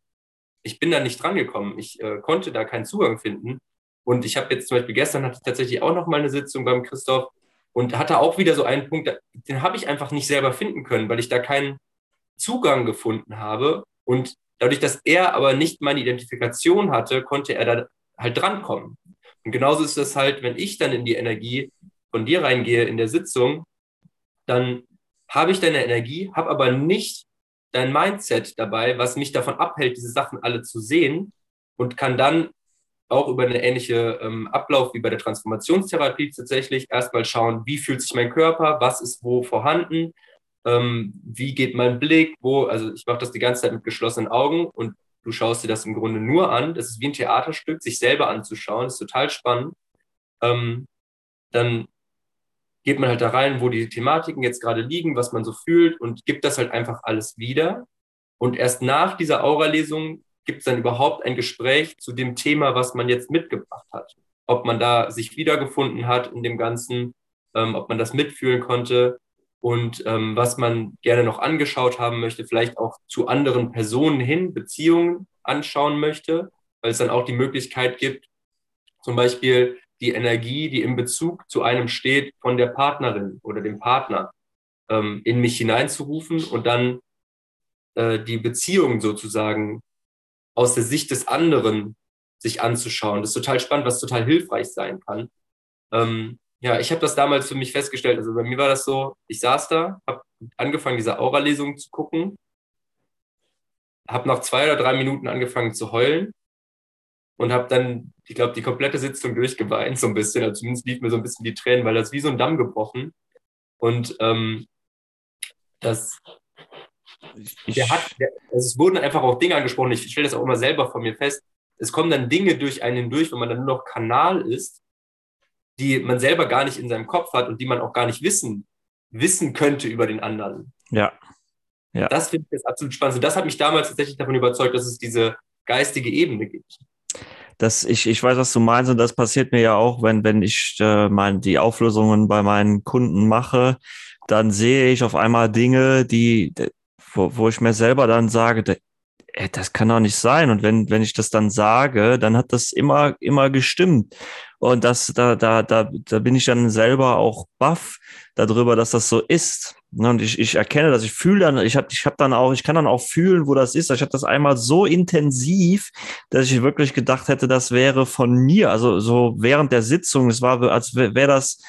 Ich bin da nicht rangekommen. Ich äh, konnte da keinen Zugang finden. Und ich habe jetzt zum Beispiel gestern hatte ich tatsächlich auch noch mal eine Sitzung beim Christoph und hatte auch wieder so einen Punkt, den habe ich einfach nicht selber finden können, weil ich da keinen Zugang gefunden habe. Und Dadurch, dass er aber nicht meine Identifikation hatte, konnte er da halt drankommen. Und genauso ist es halt, wenn ich dann in die Energie von dir reingehe in der Sitzung, dann habe ich deine Energie, habe aber nicht dein Mindset dabei, was mich davon abhält, diese Sachen alle zu sehen und kann dann auch über eine ähnliche ähm, Ablauf wie bei der Transformationstherapie tatsächlich erstmal schauen, wie fühlt sich mein Körper, was ist wo vorhanden, ähm, wie geht mein Blick, wo, also ich mache das die ganze Zeit mit geschlossenen Augen und du schaust dir das im Grunde nur an. Das ist wie ein Theaterstück, sich selber anzuschauen, ist total spannend. Ähm, dann geht man halt da rein, wo die Thematiken jetzt gerade liegen, was man so fühlt und gibt das halt einfach alles wieder. Und erst nach dieser Aura-Lesung gibt es dann überhaupt ein Gespräch zu dem Thema, was man jetzt mitgebracht hat. Ob man da sich wiedergefunden hat in dem Ganzen, ähm, ob man das mitfühlen konnte und ähm, was man gerne noch angeschaut haben möchte, vielleicht auch zu anderen Personen hin, Beziehungen anschauen möchte, weil es dann auch die Möglichkeit gibt, zum Beispiel die Energie, die im Bezug zu einem steht, von der Partnerin oder dem Partner ähm, in mich hineinzurufen und dann äh, die Beziehung sozusagen aus der Sicht des anderen sich anzuschauen. Das ist total spannend, was total hilfreich sein kann. Ähm, ja, ich habe das damals für mich festgestellt. Also bei mir war das so, ich saß da, habe angefangen, diese Aura-Lesung zu gucken. habe nach zwei oder drei Minuten angefangen zu heulen und habe dann, ich glaube, die komplette Sitzung durchgeweint, so ein bisschen. Also zumindest lief mir so ein bisschen die Tränen, weil das wie so ein Damm gebrochen. Und ähm, das, ich, der hat, der, also es wurden einfach auch Dinge angesprochen. Ich stelle das auch immer selber von mir fest. Es kommen dann Dinge durch einen durch, wenn man dann nur noch Kanal ist, die man selber gar nicht in seinem Kopf hat und die man auch gar nicht wissen, wissen könnte über den anderen. Ja. ja. Das finde ich jetzt absolut spannend. Und das hat mich damals tatsächlich davon überzeugt, dass es diese geistige Ebene gibt. Das, ich, ich weiß, was du meinst, und das passiert mir ja auch, wenn, wenn ich äh, mein, die Auflösungen bei meinen Kunden mache, dann sehe ich auf einmal Dinge, die, wo, wo ich mir selber dann sage, ey, das kann doch nicht sein. Und wenn, wenn ich das dann sage, dann hat das immer, immer gestimmt. Und das, da, da, da, da bin ich dann selber auch baff darüber, dass das so ist. Ne, und ich, ich erkenne das, ich fühle dann, ich habe ich hab dann auch, ich kann dann auch fühlen, wo das ist. Ich habe das einmal so intensiv, dass ich wirklich gedacht hätte, das wäre von mir. Also so während der Sitzung, es war, als wäre das,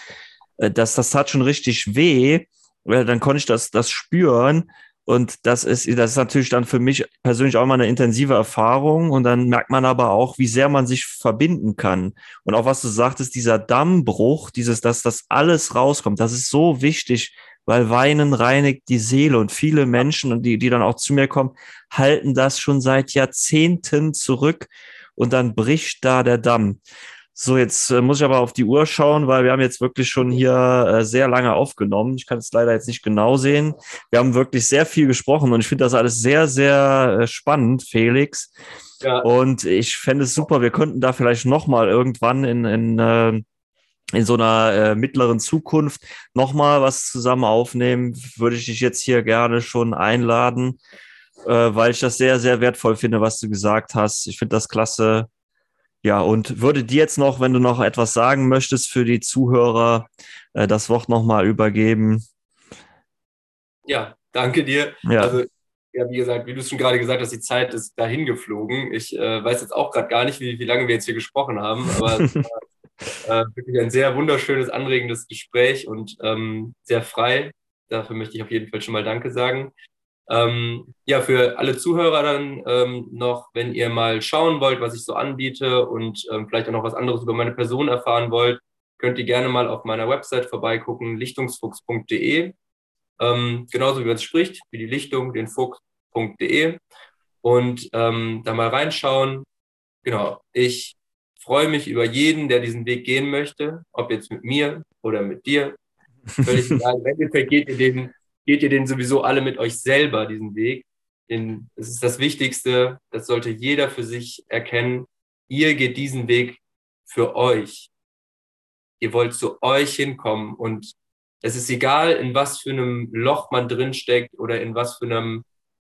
äh, das, das tat schon richtig weh. Dann konnte ich das, das spüren. Und das ist, das ist natürlich dann für mich persönlich auch mal eine intensive Erfahrung. Und dann merkt man aber auch, wie sehr man sich verbinden kann. Und auch was du sagtest, dieser Dammbruch, dieses, dass das alles rauskommt, das ist so wichtig, weil Weinen reinigt die Seele. Und viele Menschen, die, die dann auch zu mir kommen, halten das schon seit Jahrzehnten zurück. Und dann bricht da der Damm. So, jetzt äh, muss ich aber auf die Uhr schauen, weil wir haben jetzt wirklich schon hier äh, sehr lange aufgenommen. Ich kann es leider jetzt nicht genau sehen. Wir haben wirklich sehr viel gesprochen und ich finde das alles sehr, sehr äh, spannend, Felix. Ja. Und ich fände es super, wir könnten da vielleicht nochmal irgendwann in, in, äh, in so einer äh, mittleren Zukunft nochmal was zusammen aufnehmen. Würde ich dich jetzt hier gerne schon einladen, äh, weil ich das sehr, sehr wertvoll finde, was du gesagt hast. Ich finde das klasse ja, und würde dir jetzt noch, wenn du noch etwas sagen möchtest für die Zuhörer, äh, das Wort nochmal übergeben. Ja, danke dir. Ja. Also, ja, wie gesagt, wie du es schon gerade gesagt hast, die Zeit ist dahin geflogen. Ich äh, weiß jetzt auch gerade gar nicht, wie, wie lange wir jetzt hier gesprochen haben, aber es war äh, wirklich ein sehr wunderschönes, anregendes Gespräch und ähm, sehr frei. Dafür möchte ich auf jeden Fall schon mal Danke sagen. Ähm, ja, für alle Zuhörer dann ähm, noch, wenn ihr mal schauen wollt, was ich so anbiete und ähm, vielleicht auch noch was anderes über meine Person erfahren wollt, könnt ihr gerne mal auf meiner Website vorbeigucken, lichtungsfuchs.de. Ähm, genauso wie man es spricht, wie die Lichtung, den Fuchs.de und ähm, da mal reinschauen. Genau, ich freue mich über jeden, der diesen Weg gehen möchte, ob jetzt mit mir oder mit dir. Völlig egal. Im Endeffekt geht ihr den geht ihr den sowieso alle mit euch selber, diesen Weg. Denn es ist das Wichtigste, das sollte jeder für sich erkennen. Ihr geht diesen Weg für euch. Ihr wollt zu euch hinkommen und es ist egal, in was für einem Loch man drinsteckt oder in was für einem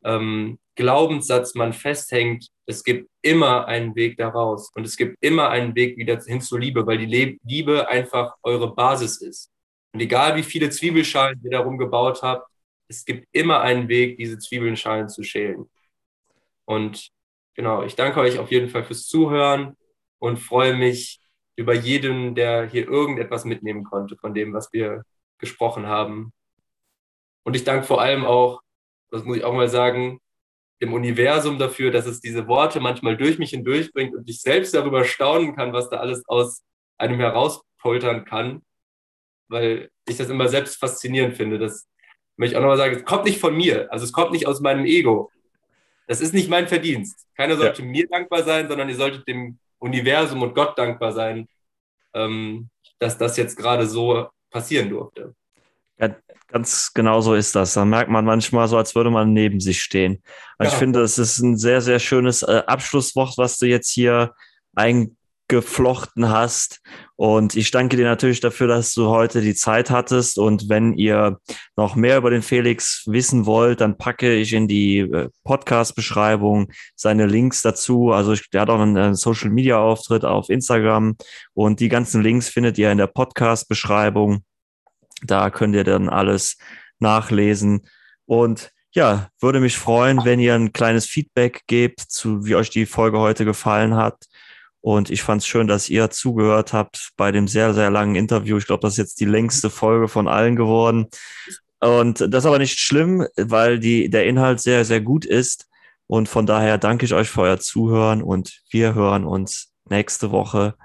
ähm, Glaubenssatz man festhängt. Es gibt immer einen Weg daraus und es gibt immer einen Weg wieder hin zur Liebe, weil die Liebe einfach eure Basis ist. Und egal wie viele Zwiebelschalen ihr darum gebaut habt, es gibt immer einen Weg, diese Zwiebelschalen zu schälen. Und genau, ich danke euch auf jeden Fall fürs Zuhören und freue mich über jeden, der hier irgendetwas mitnehmen konnte von dem, was wir gesprochen haben. Und ich danke vor allem auch, das muss ich auch mal sagen, dem Universum dafür, dass es diese Worte manchmal durch mich hindurch bringt und ich selbst darüber staunen kann, was da alles aus einem herauspoltern kann weil ich das immer selbst faszinierend finde. Das möchte ich auch nochmal sagen, es kommt nicht von mir, also es kommt nicht aus meinem Ego. Das ist nicht mein Verdienst. Keiner sollte ja. mir dankbar sein, sondern ihr solltet dem Universum und Gott dankbar sein, ähm, dass das jetzt gerade so passieren durfte. Ja, ganz genau so ist das. Da merkt man manchmal so, als würde man neben sich stehen. Also ja. Ich finde, es ist ein sehr, sehr schönes äh, Abschlusswort, was du jetzt hier ein, geflochten hast. Und ich danke dir natürlich dafür, dass du heute die Zeit hattest. Und wenn ihr noch mehr über den Felix wissen wollt, dann packe ich in die äh, Podcast-Beschreibung seine Links dazu. Also ich, der hat auch einen Social-Media-Auftritt auf Instagram und die ganzen Links findet ihr in der Podcast-Beschreibung. Da könnt ihr dann alles nachlesen. Und ja, würde mich freuen, wenn ihr ein kleines Feedback gebt, zu wie euch die Folge heute gefallen hat. Und ich fand es schön, dass ihr zugehört habt bei dem sehr, sehr langen Interview. Ich glaube, das ist jetzt die längste Folge von allen geworden. Und das ist aber nicht schlimm, weil die, der Inhalt sehr, sehr gut ist. Und von daher danke ich euch für euer Zuhören und wir hören uns nächste Woche.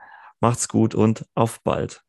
Macht's gut und auf bald.